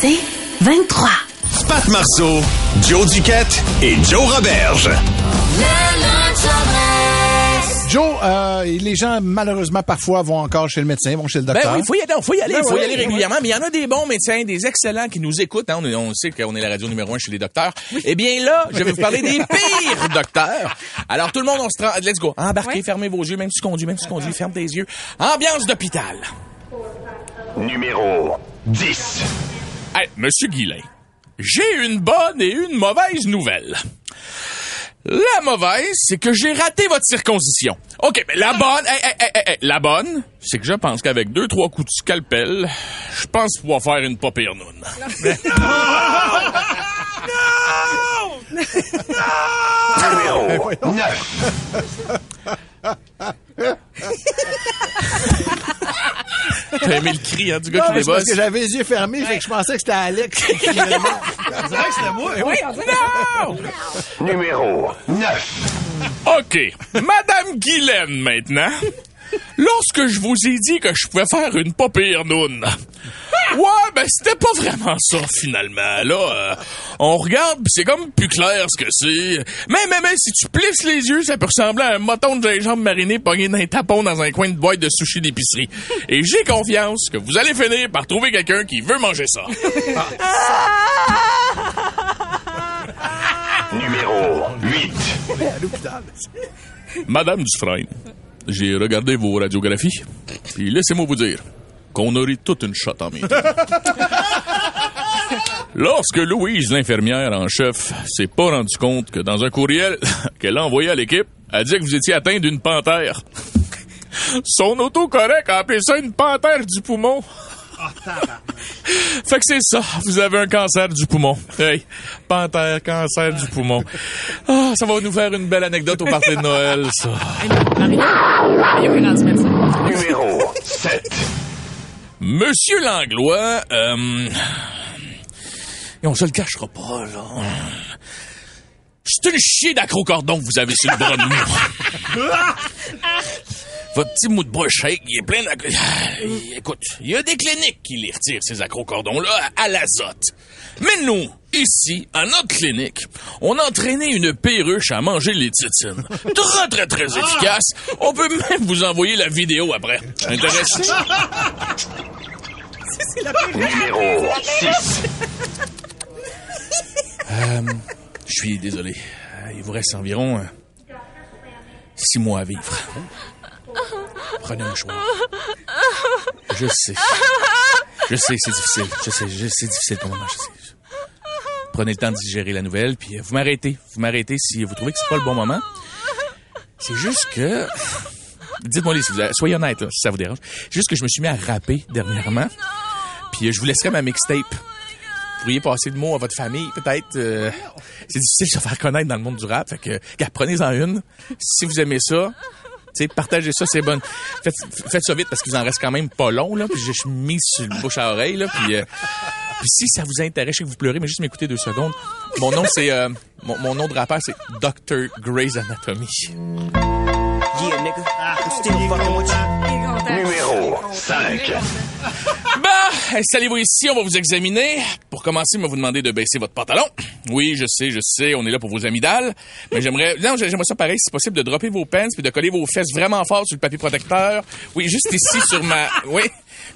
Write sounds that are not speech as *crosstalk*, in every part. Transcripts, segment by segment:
C'est 23. Pat Marceau, Joe Duquette et Joe Roberge. Joe, euh, les gens, malheureusement, parfois vont encore chez le médecin, vont chez le Ben docteur. oui, il faut y aller, faut y aller, Ben faut y aller régulièrement. Mais il y en a des bons médecins, des excellents qui nous écoutent. hein. On, sait qu'on est la radio numéro un chez les docteurs. Eh bien là, je vais vous parler des pires *laughs* docteurs. Alors tout le monde, on se trans... Let's go. Embarquez, fermez vos yeux, même si tu conduis, même si tu conduis, ferme tes yeux. Ambiance d'hôpital. Numéro 10. Hey, Monsieur Guillain, j'ai une bonne et une mauvaise nouvelle. La mauvaise, c'est que j'ai raté votre circoncision. OK, mais la bonne, hey, hey, hey, hey, hey, la bonne, c'est que je pense qu'avec deux, trois coups de scalpel, je pense pouvoir faire une pas pire noune. Numéro 9. T'as aimé le cri, hein, du gars Non, qui mais c'est parce débosse? que j'avais les yeux fermés, fait que je pensais que c'était Alex. qui *laughs* criait le nom. On dirait que c'était moi. Oui. Non! Numéro 9. OK. Madame Guylaine, maintenant. Lorsque je vous ai dit que je pouvais faire une pas pire noune, ouais, ben c'était pas vraiment ça, finalement. Là, euh, on regarde, c'est comme plus clair ce que c'est. Mais, mais, mais, si tu plisses les yeux, ça peut ressembler à un moton de gingembre mariné pogné d'un tapon dans un coin de boîte de sushi d'épicerie. Et j'ai confiance que vous allez finir par trouver quelqu'un qui veut manger ça. *laughs* Numéro 8. Madame Dufresne, j'ai regardé vos radiographies, puis laissez-moi vous dire qu'on aurait toute une shot en métro. Lorsque Louise, l'infirmière en chef, s'est pas rendu compte que dans un courriel qu'elle a envoyé à l'équipe, elle disait que vous étiez atteint d'une panthère. Son autocorrect a appelé ça une panthère du poumon. fait que c'est ça, vous avez un cancer du poumon. Hey, panthère, cancer du poumon. Ah, ça va nous faire une belle anecdote au party de Noël, ça. Numéro 7. Monsieur Langlois, euh, et on se le cachera pas, là. C'est une chier d'accrocordon que vous avez sur le bras de nous. *laughs* Votre petit mou de bras shake, il est plein d'accro... Écoute, il y a des cliniques qui les retirent, ces accrocordons-là, à l'azote. Mais nous, ici, à notre clinique, on a entraîné une perruche à manger les titines. Très, très, très efficace. On peut même vous envoyer la vidéo après. Intéressé? *laughs* Numéro 6. Je suis désolé. Euh, Il vous reste environ euh, six mois à vivre. Prenez un choix. Je sais. Je sais, c'est difficile. Je sais, je sais, c'est difficile pour moi. Je sais. Prenez le temps de digérer la nouvelle, puis euh, vous m'arrêtez. Vous m'arrêtez si vous trouvez que c'est pas le bon moment. C'est juste que... Dites-moi, soyez honnête, là, si ça vous dérange. Juste que je me suis mis à rapper dernièrement. Puis euh, je vous laisserai ma mixtape. Vous pourriez passer le mot à votre famille, peut-être. euh, c'est difficile de se faire connaître dans le monde du rap. Fait que, prenez-en une. Si vous aimez ça, partagez ça, c'est bon. Faites, faites ça vite parce qu'il vous en reste quand même pas long, là. Puis je suis mis sur le bouche à oreille, là. Puis, euh, puis si ça vous intéresse, je sais que vous pleurez, mais juste m'écouter deux secondes. Mon nom, c'est, mon, nom de rappeur, c'est Dr. Grey's Anatomy. Numéro 5. Bah, installez-vous ici, on va vous examiner. Pour commencer, on va vous demander de baisser votre pantalon. Oui, je sais, je sais, on est là pour vos amygdales. Mais j'aimerais, non, j'aimerais ça pareil, si possible, de dropper vos pants puis de coller vos fesses vraiment fort sur le papier protecteur. Oui, juste ici sur ma, oui,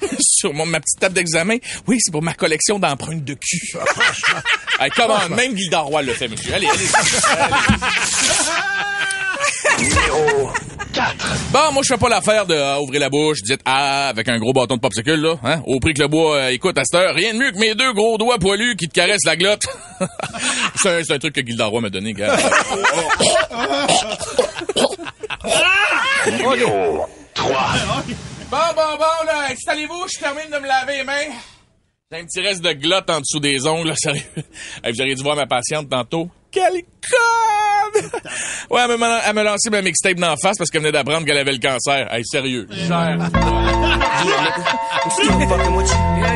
*laughs* sur mon, ma petite table d'examen. Oui, c'est pour ma collection d'empreintes de cul. hey, comment, même Roy le fait, monsieur. Allez, allez. *laughs* Numéro 4. Bon, moi, je fais pas l'affaire de ah, ouvrir la bouche, dites ah avec un gros bâton de popsicle, là. Hein? Au prix que le bois euh, écoute à cette heure, rien de mieux que mes deux gros doigts poilus qui te caressent la glotte. *laughs* c'est un, truc que Gilda Roy m'a donné, gars. Numéro 3. bon, bon, bon, là, installez-vous, je termine de me laver les mains. J'ai un petit reste de glotte en dessous des ongles, là, sérieux. Vous auriez dû voir ma patiente tantôt. Quelle conne! Ouais, elle m'a elle m'a lancé ma mixtape d'en face parce qu'elle venait d'apprendre qu'elle avait le cancer. Hey, sérieux. Cher.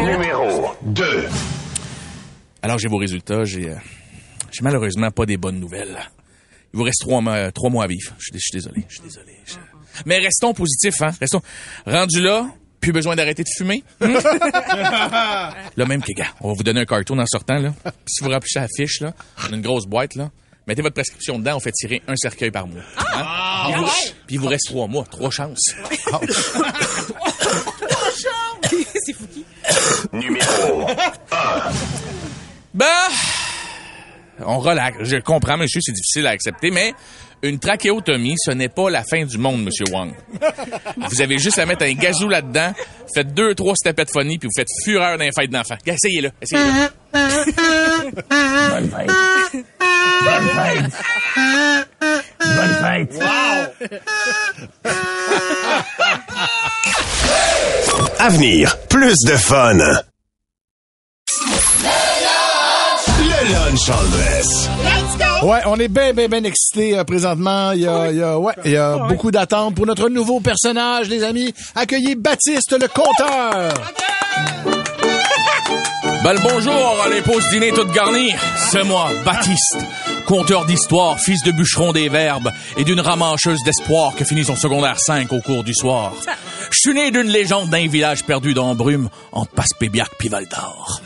Numéro 2. Alors, j'ai vos résultats. J'ai euh, j'ai malheureusement pas des bonnes nouvelles. Il vous reste trois mois, trois mois à vivre. Je suis, je suis désolé. Je suis désolé. Mais restons positifs, hein. Restons. Rendu là, plus besoin d'arrêter de fumer. *laughs* Là même que, gars, on va vous donner un cartoon en sortant, là. Puis si vous remplissez la fiche, là, on a une grosse boîte, là. Mettez votre prescription dedans, on fait tirer un cercueil par mois. Hein? Puis, il vous, puis il vous reste trois mois, trois chances. *laughs* Numéro Ben, on relaxe. Je comprends, monsieur, c'est difficile à accepter, mais une trachéotomie, ce n'est pas la fin du monde, monsieur Wang. Vous avez juste à mettre un gazou là-dedans, faites deux, trois stepettes de funny, puis vous faites fureur d'un fête d'enfant. Essayez-le, essayez-le. Avenir, plus de fun. Le lunch en dress. Ouais, on est bien, bien, bien excités euh, présentement. Il y a, il y a, ouais, il y a beaucoup d'attentes pour notre nouveau personnage, les amis. Accueillez Baptiste le compteur. *laughs* Ben le bonjour, les pauses dîner toutes garnies. C'est moi, Baptiste, conteur d'histoire, fils de bûcheron des verbes et d'une ramancheuse d'espoir qui finit son secondaire 5 au cours du soir. Je suis né d'une légende d'un village perdu dans brume entre Passepébiac puis Val d'Or.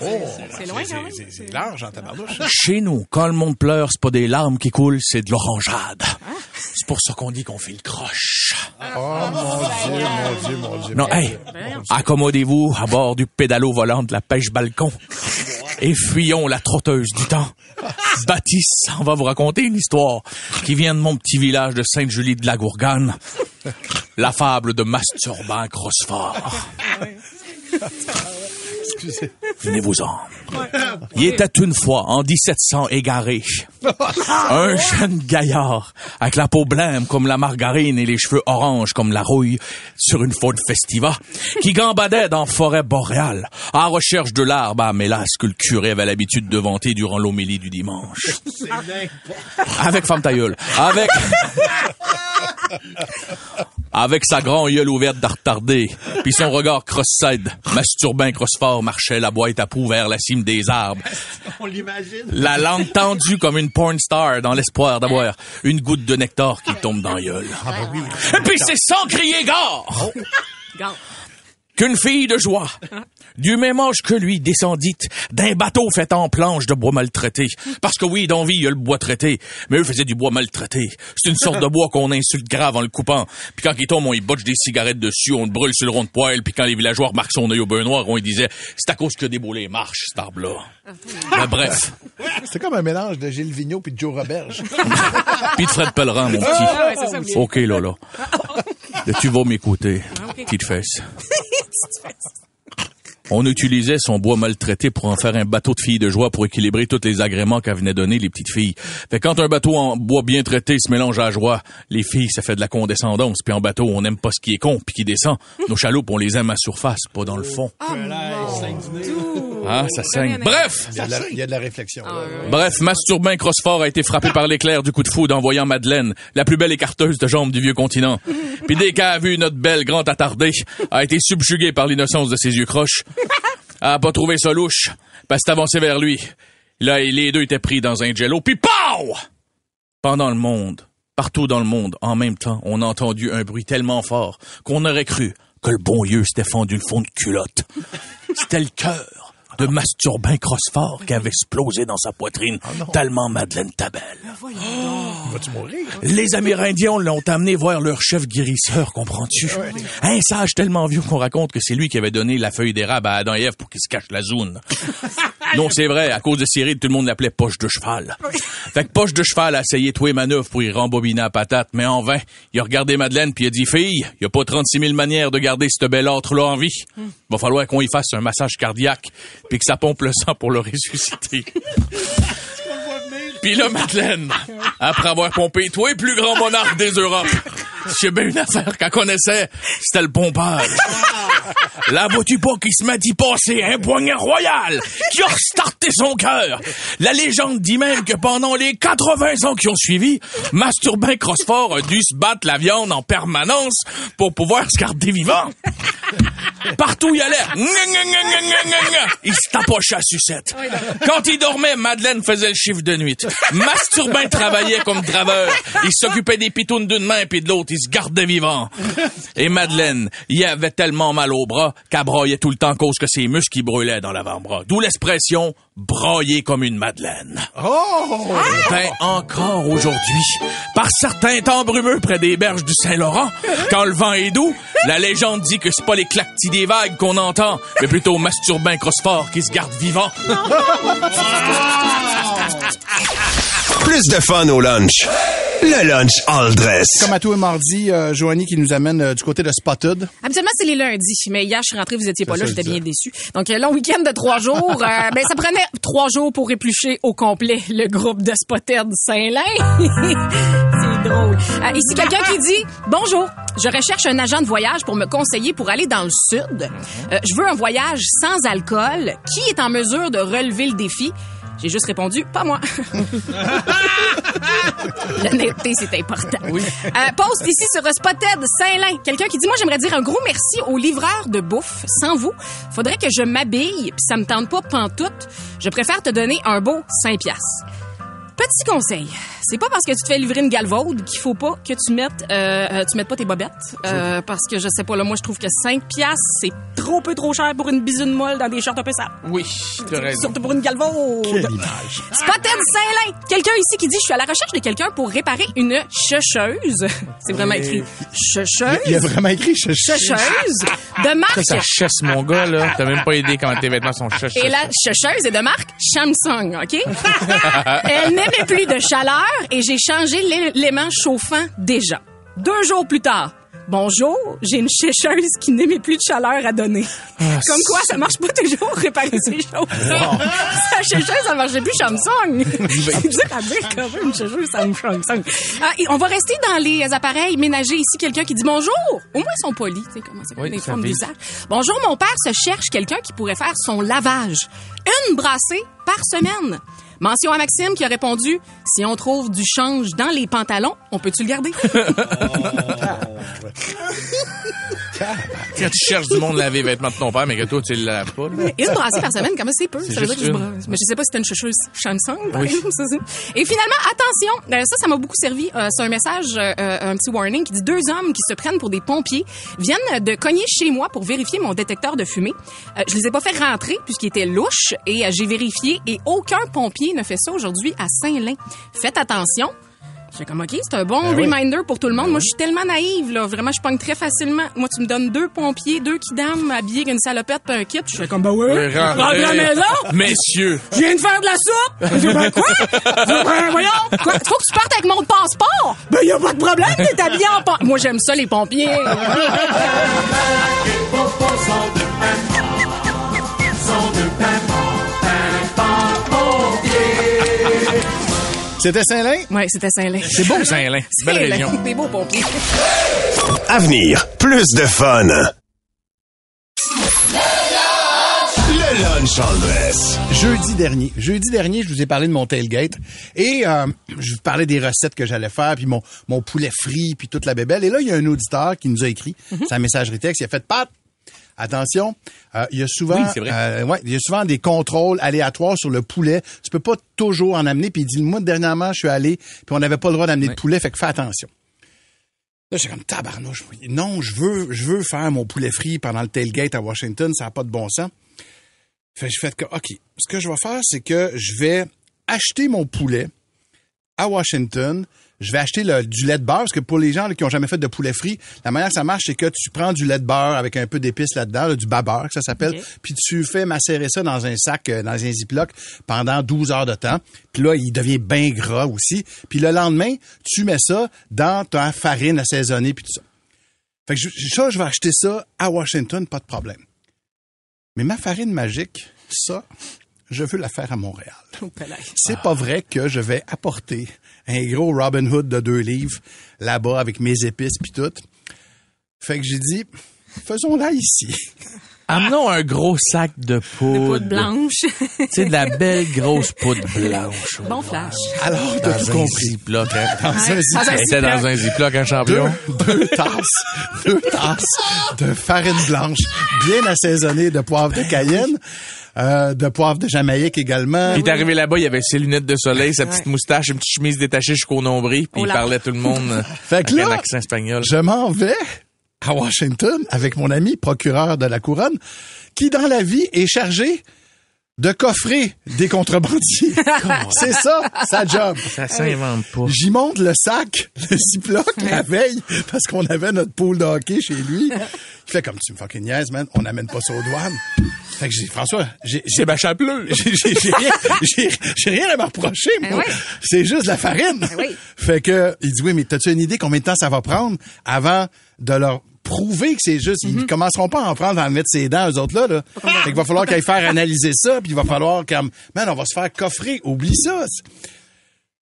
C'est loin. C'est- C'est large en tabarnouche. *laughs* Chez nous, quand le monde pleure, c'est pas des larmes qui coulent, c'est de l'orangeade. C'est pour ça qu'on dit qu'on fait le croche. Oh mon Dieu, mon Dieu, mon Dieu. Non, hey, accommodez-vous à bord du pédalo volant de la pêche balcon et fuyons la trotteuse du temps. Baptiste, on va vous raconter une histoire qui vient de mon petit village de Sainte-Julie de la Gourgane. La fable de Masturbant Crossfort. Excusez. Venez-vous-en. Il était une fois, en 1700, égaré. Un jeune gaillard, avec la peau blême comme la margarine et les cheveux oranges comme la rouille, sur une faune festiva, qui gambadait dans forêt boréale, à recherche de l'arbre à mélasse que le curé avait l'habitude de vanter durant l'homélie du dimanche. Avec femme ta gueule. Avec... *laughs* Avec sa grande gueule ouverte de retardé, puis son regard cross-side, masturbin crossfort marchait la boîte à poux vers la cime des arbres. *laughs* On l'imagine. La langue tendue comme une porn star dans l'espoir d'avoir une goutte de nectar qui tombe dans la gueule. Et puis c'est sans crier gare Garde. Qu'une fille de joie, *laughs* du même âge que lui, descendit d'un bateau fait en planche de bois maltraité. Parce que oui, dans vie, il y a le bois traité, mais eux faisaient du bois maltraité. C'est une sorte de bois qu'on insulte grave en le coupant. Puis quand il tombe, on y botche des cigarettes dessus, on le brûle sur le rond de poêle, puis quand les villageois remarquent son œil au beurre noir, on lui disait, c'est à cause que des boulets marchent, cet arbre-là. Mais bref, C'était comme un mélange de Gilles Vigneault puis de Joe Roberge. *laughs* puis de Fred Pellerin, mon petit. Ah, ouais, c'est ça. oui. OK, là, là. *laughs* Tu vas m'écouter, petite fesse. On utilisait son bois maltraité pour en faire un bateau de filles de joie pour équilibrer tous les agréments qu'elle venait donner les petites filles. Fait quand un bateau en bois bien traité se mélange à joie, les filles, ça fait de la condescendance. Puis en bateau, on n'aime pas ce qui est con puis qui descend. Nos chaloupes, on les aime à surface, pas dans le fond. Ah, ça saigne. Bref! Il y a de la, il y a de la réflexion. là. Bref, Masturbin Crossfort a été frappé par l'éclair du coup de foudre en voyant Madeleine, la plus belle écarteuse de jambes du vieux continent. *laughs* Puis dès qu'elle a vu notre belle grande attardée, a été subjuguée par l'innocence de ses yeux croches. Elle a pas trouvé ça louche, parce que avancé vers lui. Là, les deux étaient pris dans un jello, puis POW! Pendant le monde, partout dans le monde, en même temps, on a entendu un bruit tellement fort qu'on aurait cru que le bon Dieu s'était fendu le fond de culotte. *laughs* C'était le cœur de Masturbin Crossfort qui avait explosé dans sa poitrine, tellement Madeleine Tabelle. Vas-tu mourir? Les Amérindiens l'ont amené voir leur chef guérisseur, comprends-tu? Un sage tellement vieux qu'on raconte que c'est lui qui avait donné la feuille d'érable à Adam et Ève pour qu'ils se cachent la zone. *laughs* non, c'est vrai, à cause de Cyril, tout le monde l'appelait Poche de cheval. Fait que Poche de cheval a essayé tous les manœuvres pour y rembobiner la patate, mais en vain. Il a regardé Madeleine puis il a dit, fille, il y a pas 36 000 manières de garder ce bel autre-là en vie. Va falloir qu'on y fasse un massage cardiaque puis que ça pompe le sang pour le ressusciter. Puis là, Madeleine, après avoir pompé toi, plus grand monarque des Europes, J'ai bien une affaire qu'elle connaissait, c'était le pompage. La vois-tu pas qui se met d'y passer un poignard royal qui a restarté son cœur. La légende dit même que pendant les 80 ans qui ont suivi, Masturbin Crossfort a dû se battre la viande en permanence pour pouvoir se garder vivant. Partout il allait, il se tapochait à sucette. Quand il dormait, Madeleine faisait le chiffre de nuit. Masturbin travaillait comme draveur. Il s'occupait des pitounes d'une main puis de l'autre, il se gardait vivant. *laughs* Et Madeleine, il avait tellement mal au bras qu'elle broyait tout le temps cause que ses muscles qui brûlaient dans l'avant-bras. D'où l'expression broyer comme une Madeleine. Oh! Ben, encore aujourd'hui, par certains temps brumeux près des berges du Saint-Laurent, quand le vent est doux, la légende dit que c'est pas les claquetis des vagues qu'on entend, mais plutôt Masturbin Crossfort qui se garde vivant. *laughs* Plus de fun au lunch. Le lunch all dress. Comme à tous les mardis, euh, Joanie qui nous amène euh, du côté de Spotted. Habituellement, c'est les lundis. Mais hier, je suis rentrée, vous étiez pas là, j'étais bien déçue. Donc, un long week-end de trois jours. euh, ben, ça prenait trois jours pour éplucher au complet le groupe de Spotted Saint-Lin. *laughs* c'est drôle. Euh, ici, quelqu'un qui dit « Bonjour, je recherche un agent de voyage pour me conseiller pour aller dans le sud. Euh, je veux un voyage sans alcool. Qui est en mesure de relever le défi? » J'ai juste répondu, pas moi. *laughs* L'honnêteté, c'est important. Oui. Euh, post ici sur Spotted Saint-Lin. Quelqu'un qui dit, moi, j'aimerais dire un gros merci aux livreurs de bouffe. Sans vous, faudrait que je m'habille, puis ça me tente pas pantoute. Je préfère te donner un beau 5 piastres. Petit conseil, c'est pas parce que tu te fais livrer une galvaude qu'il faut pas que tu mettes euh, euh, tu mettes pas tes bobettes euh, parce que je sais pas là moi je trouve que 5 piastres c'est trop peu trop cher pour une bisoune molle dans des shorts un peu sales. Oui, t'as raison. Surtout pour une galvaude. Quelle image. Spotted Saint-Lin. Quelqu'un ici qui dit, je suis à la recherche de quelqu'un pour réparer une checheuse. *laughs* C'est vraiment écrit. Checheuse. Il a vraiment écrit che- che- Checheuse *laughs* de marque. Ça, ça chasse mon gars, là. T'as même pas idée comment tes vêtements sont chassés. Et la checheuse est de marque Samsung, OK? *laughs* Elle n'aimait plus de chaleur et j'ai changé l'élément chauffant déjà. Deux jours plus tard. Bonjour, j'ai une sécheuse qui n'aimait plus de chaleur à donner. Comme quoi, ça marche pas toujours réparer ces *laughs* choses. *laughs* Sa sécheuse, ça marchait plus Samsung. *laughs* C'est dur à dire quand même, une sécheuse Samsung. Ah, et on va rester dans les appareils ménagers ici. Quelqu'un qui dit bonjour. Au moins, ils sont polis. Tu sais comment ça Oui, ça formes d'usage. Bonjour, mon père se cherche quelqu'un qui pourrait faire son lavage. Une brassée par semaine. Mention à Maxime qui a répondu Si on trouve du change dans les pantalons, on peut-tu le garder? *laughs* *laughs* Quand tu cherches du monde laver les vêtements de ton père, mais que toi, tu le laves pas, là. Une brassée par semaine, comment c'est peu Ça veut dire que je brasse. Mais je sais pas si c'était une chercheuse Samsung, par Oui. exemple, Et finalement, attention, euh, ça, ça m'a beaucoup servi. Euh, c'est un message, euh, un petit warning qui dit deux hommes qui se prennent pour des pompiers viennent de cogner chez moi pour vérifier mon détecteur de fumée. Je les ai pas fait rentrer puisqu'ils étaient louches et j'ai vérifié et aucun pompier ne fait ça aujourd'hui à Saint-Lin. Faites attention. J'ai comme, OK, c'est un bon Ben oui. reminder pour tout le monde. Moi, je suis tellement naïve, là. Vraiment, je pogne très facilement. Moi, tu me donnes deux pompiers, deux kidam habillés avec une salopette puis un kit. Je fais comme, bah ouais. Oui, rentrez. À la maison. Messieurs, Je viens de faire de la soupe. Je ben quoi? Ben voyons. Quoi? Faut que tu partes avec mon passeport. Ben y a pas de problème, t'es habillé en pa- Moi, j'aime ça, les pompiers. C'était Saint-Lin? ouais, c'était Saint-Lin. c'est beau, Saint-Lin. Belle Saint-Lin, réunion. Des beaux pompiers. Avenir, plus de fun. Le lunch dress. Jeudi dernier. Jeudi dernier, je vous ai parlé de mon tailgate. Et euh, je vous parlais des recettes que j'allais faire, puis mon, mon poulet frit, puis toute la bébelle. Et là, il y a un auditeur qui nous a écrit sa messagerie texte. Il a fait « Pat, attention, euh, il y a souvent Oui, euh, ouais, il y a souvent des contrôles aléatoires sur le poulet. Tu peux pas toujours en amener. » Puis il dit « Moi, dernièrement, je suis allé, puis on n'avait pas le droit d'amener de poulet, fait que fais attention. » Là, j'étais comme tabarnouche. Non, je veux, je veux faire mon poulet frit pendant le tailgate à Washington. Ça n'a pas de bon sens. Fait que je fais que, OK, ce que je vais faire, c'est que je vais acheter mon poulet à Washington. Je vais acheter le- du lait de beurre, parce que pour les gens là, qui ont jamais fait de poulet frit, la manière que ça marche, c'est que tu prends du lait de beurre avec un peu d'épices là-dedans, là, du babeur, que ça s'appelle, puis tu fais macérer ça dans un sac, euh, dans un ziploc, pendant 12 heures de temps. Puis là, il devient bien gras aussi. Puis le lendemain, tu mets ça dans ta farine assaisonnée, puis tout ça. Fait que je, ça, je vais acheter ça à Washington, pas de problème. Mais ma farine magique, ça, je veux la faire à Montréal. Oh. C'est pas vrai que je vais apporter un gros Robin Hood de deux livres là-bas avec mes épices puis tout. Fait que j'ai dit, faisons-la ici. *laughs* Amenons un gros sac de poudre. Poudre blanche. Tu sais, de la belle grosse poudre blanche. *laughs* bon flash. Alors, t'as tout un compris. Ziploc, hein. Dans un Ouais. zip- Dans un Elle était dans un Ziploc, un champion. deux, deux tasses, deux tasses de farine blanche, bien assaisonnée de poivre de Cayenne, euh, de poivre de Jamaïque également. Il est arrivé là-bas, il avait ses lunettes de soleil, sa petite moustache, une petite chemise détachée jusqu'au nombril, puis il là. parlait à tout le monde *laughs* Fait que avec un là, accent espagnol. Je m'en vais à Washington avec mon ami procureur de la couronne, qui dans la vie est chargé de coffrer des contrebandiers. *laughs* C'est ça, sa job. Ça s'invente pas. J'y monte le sac, le Ziploc, la veille, parce qu'on avait notre pool de hockey chez lui. Il fait comme tu me fucking niaises, man, on n'amène pas ça aux douanes. Fait que j'ai dit, François, j'ai, j'ai, C'est ma chapeleux. *laughs* j'ai, j'ai- j'ai rien, j'ai, j'ai rien à me reprocher, moi. Ben oui. C'est juste de la farine. Ben oui. Fait que, il dit, oui, mais t'as-tu une idée combien de temps ça va prendre avant de leur prouver que c'est juste, ils commenceront pas à en prendre, à en mettre ses dents, eux autres là, *laughs* là. Fait qu'il va falloir qu'ils faire analyser ça, puis il va falloir comme, man, on va se faire coffrer, oublie ça.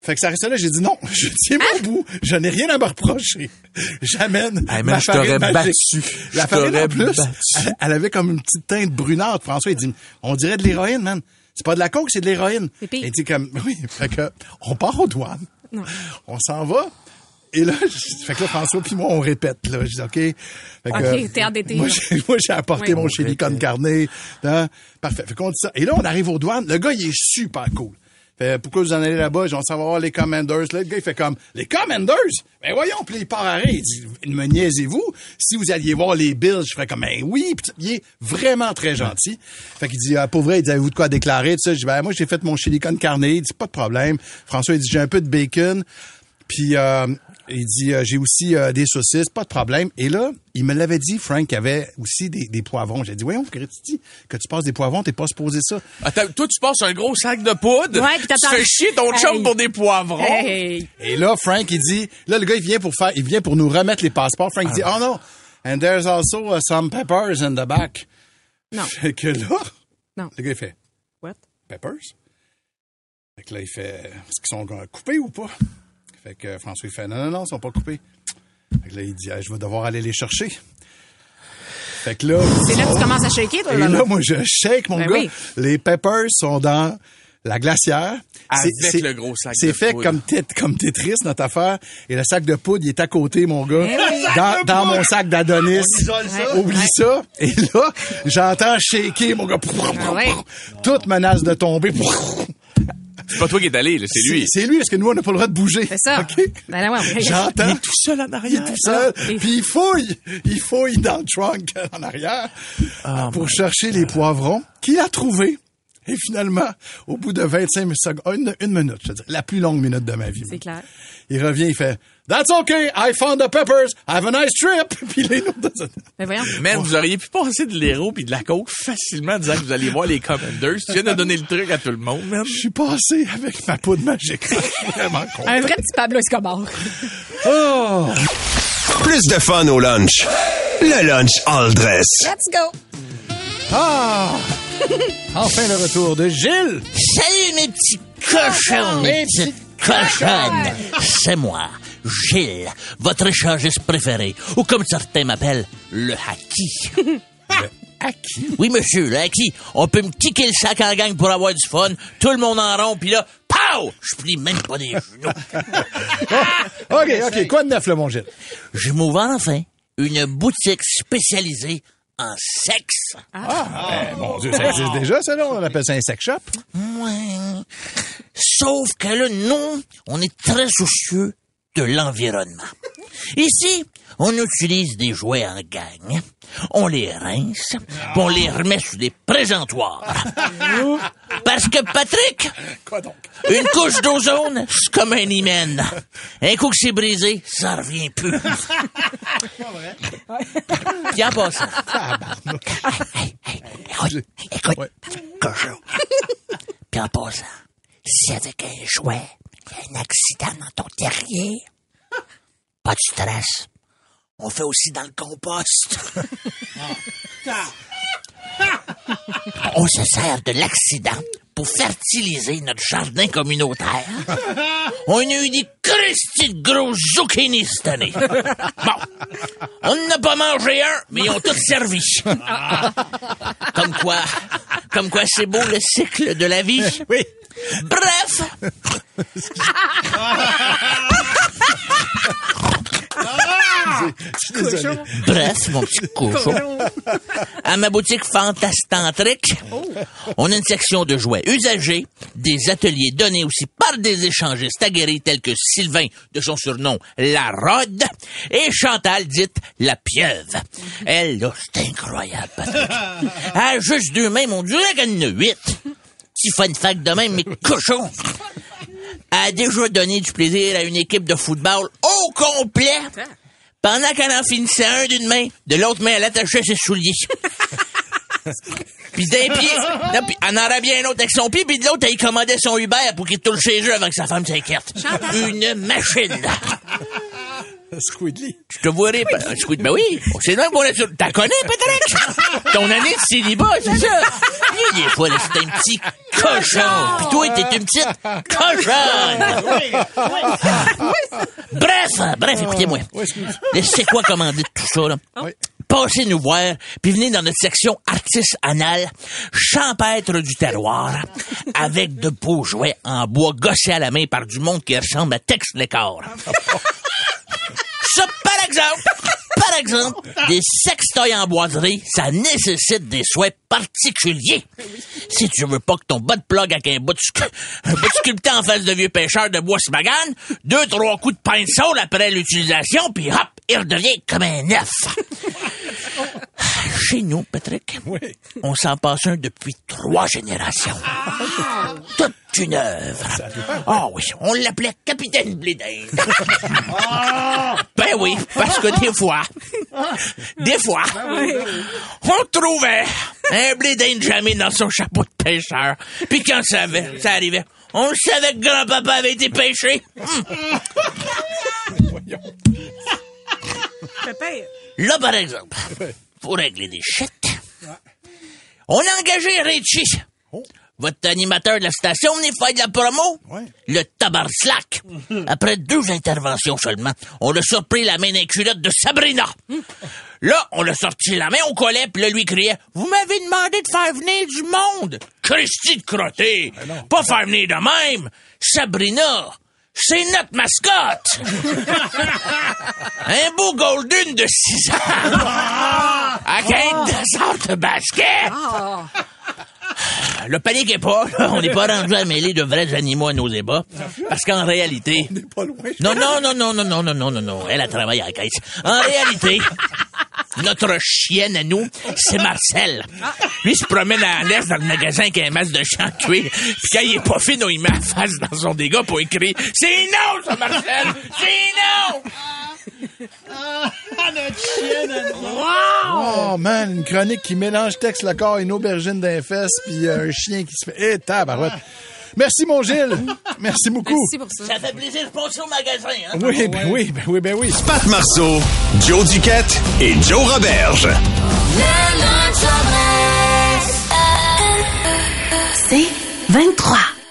Fait que ça reste là, j'ai dit non, *laughs* je tiens mon bout, je n'ai rien à me reprocher. J'amène Hey, ma je t'aurais battu. La Je farine en plus, battu. elle, elle avait comme une petite teinte brunâtre. François, il dit, on dirait de l'héroïne, man. C'est pas de la coke, c'est de l'héroïne. Il dit comme, oui, fait que, on part aux douanes. Non. On s'en va. Et là, *laughs* je- fait que là, François puis moi, on répète, là. Je dis, OK. Fait que, OK, théâtre d'été. Moi, j'ai, moi, j'ai apporté Oui. mon chili con carne. hein. Parfait. Fait qu'on dit ça. Et là, on arrive aux douanes. Le gars, il est super cool. Fait, pourquoi vous en allez là-bas? J'ai dit, on s'en va voir les Commanders. Là, le gars, il fait comme, les Commanders? Ben voyons, puis il part à. Il dit, me niaisez-vous? Si vous alliez voir les Bills, je ferais comme, ben oui. Puis il est vraiment très gentil. Fait qu'il dit, ah, pour vrai, il dit, avez-vous de quoi déclarer? Tout ça. Je dis, ben moi, j'ai fait mon chili con carne. Il dit, pas de problème. François, il dit, j'ai un peu de bacon. Puis euh, il dit euh, j'ai aussi euh, des saucisses, pas de problème. Et là, il me l'avait dit, Frank, qu'il y avait aussi des, des poivrons. J'ai dit voyons, Christy, que tu passes des poivrons, t'es pas supposé ça. Attends, toi, tu passes un gros sac de poudre. Ouais, puis tu fais chier ton chum Hey. pour des poivrons. Hey. Et là, Frank, il dit, là, le gars, il vient pour faire, il vient pour nous remettre les passeports. Frank il dit, oh non, and there's also uh, some peppers in the back. Non. *laughs* Fait que là, Non. le gars, il fait, What? peppers? Fait que là, il fait, est-ce qu'ils sont coupés ou pas? Fait que François, il fait, non, non, non, ils sont pas coupés. Fait que là, il dit, Ah, je vais devoir aller les chercher. Fait que là, C'est là que tu commences à shaker, toi, et là. là, moi, je shake, mon Ben gars. oui. Les peppers sont dans la glacière. Avec le gros sac C'est de fait comme, comme Tetris, notre affaire. Et le sac de poudre, il est à côté, mon gars. Eh oui. Dans, dans mon sac d'Adonis. Oublie ça. Et là, j'entends shaker, mon gars. Ah ouais. Toute menace de tomber. C'est pas toi qui es allé, là, c'est lui. C'est lui, parce que nous, on n'a pas le droit de bouger. C'est ça. OK? Ben, ouais, ouais. J'entends. Il est tout seul en Il arrière. est tout seul. Et- Puis il fouille. Il fouille dans le trunk en arrière Oh pour chercher les poivrons qu'il a trouvés. Et finalement, au bout de 25 secondes, une, une minute, je veux dire, la plus longue minute de ma vie. C'est clair. Il revient, il fait That's okay, I found the peppers, have a nice trip. *laughs* Puis les autres, Ben, voyons. Man, vous auriez pu passer de l'héros puis de la coke facilement en disant que vous alliez voir les Commanders. Tu viens de donner le truc à tout le monde, man. je suis passé avec ma poudre magique. *laughs* Je suis vraiment content. Un vrai petit Pablo Escobar. Oh! Plus de fun au lunch. Le lunch all dress. Let's go. Ah! *laughs* Enfin le retour de Gilles. Salut mes petits cochons, mes petites cochonnes. C'est moi, Gilles, votre échangiste préféré, ou comme certains m'appellent, le haki. *laughs* À qui? Oui, monsieur, le haki. On peut me kicker le sac en gang pour avoir du fun, tout le monde en rond, puis là, pow! Je plie même pas des genoux. *laughs* OK, OK. Quoi de neuf, là, mon Gilles? Je m'ouvre enfin une boutique spécialisée en sexe. Eh, mon Dieu, ça existe déjà, ça, là? On appelle ça un sex shop. Ouais. Sauf que là, nous, on est très soucieux de l'environnement. Ici, on utilise des jouets en gang. On les rince, puis on les remet sous des présentoirs. *laughs* Parce que Patrick, Quoi donc? une couche d'ozone, c'est comme un hymen. Un coup que c'est brisé, ça revient plus. *laughs* Puis en passant. Hey, hey, écoute, écoute, cochon. Puis en passant, si avec un jouet, il y a un accident dans ton terrier, pas de stress. On fait aussi dans le compost. *laughs* On se sert de l'accident pour fertiliser notre jardin communautaire. On a eu des Christy de gros zucchini cette année. Bon, on n'a pas mangé un, mais ils ont tous servi. *laughs* Comme quoi, comme quoi c'est beau le cycle de la vie. *laughs* Oui. Bref. *laughs* Désolé. Bref, mon petit *laughs* cochon. À ma boutique Fantastantrique, on a une section de jouets usagés, des ateliers donnés aussi par des échangistes aguerris tels que Sylvain, de son surnom La Rode, et Chantal, dite La Pieuvre. Elle, là, c'est incroyable, Patrick. A juste deux mains, on dirait qu'elle en a huit. Petit fun fact de même, mais cochon. A déjà donné du plaisir à une équipe de football au complet. Pendant qu'elle en finissait un d'une main, de l'autre main, elle attachait ses souliers. *laughs* puis d'un pied, non, puis elle en aurait bien un autre avec son pied, puis de l'autre, elle commandait son Uber pour qu'il tourne chez eux avant que sa femme s'inquiète. Une machine. *laughs* *laughs* Squidly. Je te vois rire. Ben, Squid, ben oui. C'est là qu'on a sur... T'as connais, Patrick? Ton année de célibat, c'est ça? Il y a des fois, là, c'est un petit cochon. Puis toi, t'es une petite cochonne. Bref, bref, écoutez-moi. C'est quoi commander tout ça, là? Passez nous voir, puis venez dans notre section artiste anal, champêtre du terroir, avec de beaux jouets en bois gossés à la main par du monde qui ressemble à Tex Lécor. Ça, par exemple, par exemple, des sextoys en boiserie, ça nécessite des soins particuliers. Si tu veux pas que ton bas de plug avec un bout de, *laughs* un bout de sculpté en face de vieux pêcheur de bois smagane, deux, trois coups de pinceau après l'utilisation, puis hop, il redevient comme un neuf. Chez nous, Patrick, on s'en passe un depuis trois générations. Toute une œuvre. Ah oui, on l'appelait Capitaine Blédin. *laughs* ben oui, parce que des fois, des fois, on trouvait un Blédin jamais dans son chapeau de pêcheur. Puis quand ça, avait- ça arrivait, on savait que grand-papa avait été pêché. *laughs* Là, par exemple, pour régler des chèques, on a engagé Richie, votre animateur de la station, venez faire de la promo. Le tabarslack. *laughs* Après deux interventions seulement, on a surpris la main culotte de Sabrina. *laughs* Là, on a sorti la main au collet, puis là, lui criait « Vous m'avez demandé de faire venir du monde! » Christy de crotté! Pas faire venir de même! Sabrina! C'est notre mascotte! Un beau golden de 6 ans! Un descente de basket! Le panique est pas, là. on n'est pas rendu à mêler de vrais animaux à nos ébats. Parce qu'en réalité. Non, non, non, non, non, non, non, non, non, non. Elle a travaillé à la caisse. En réalité, notre chienne à nous, c'est Marcel. Lui il se promène à l'est dans le magasin avec un masque de de cuir. Puis quand il est pas fin, il met la face dans son dégât pour écrire C'est non, ça, Marcel! C'est non! Oh man, une chronique qui mélange texte le corps, une aubergine d'un fesse, puis euh, un chien qui se fait. Eh, tabarouette. Merci, mon Gilles. Merci beaucoup. Merci pour ça. Ça fait plaisir de passer au magasin, hein? Oui, ben oui, ben oui, ben oui. Pat Marceau, Joe Duquette et Joe Roberge. C'est 23.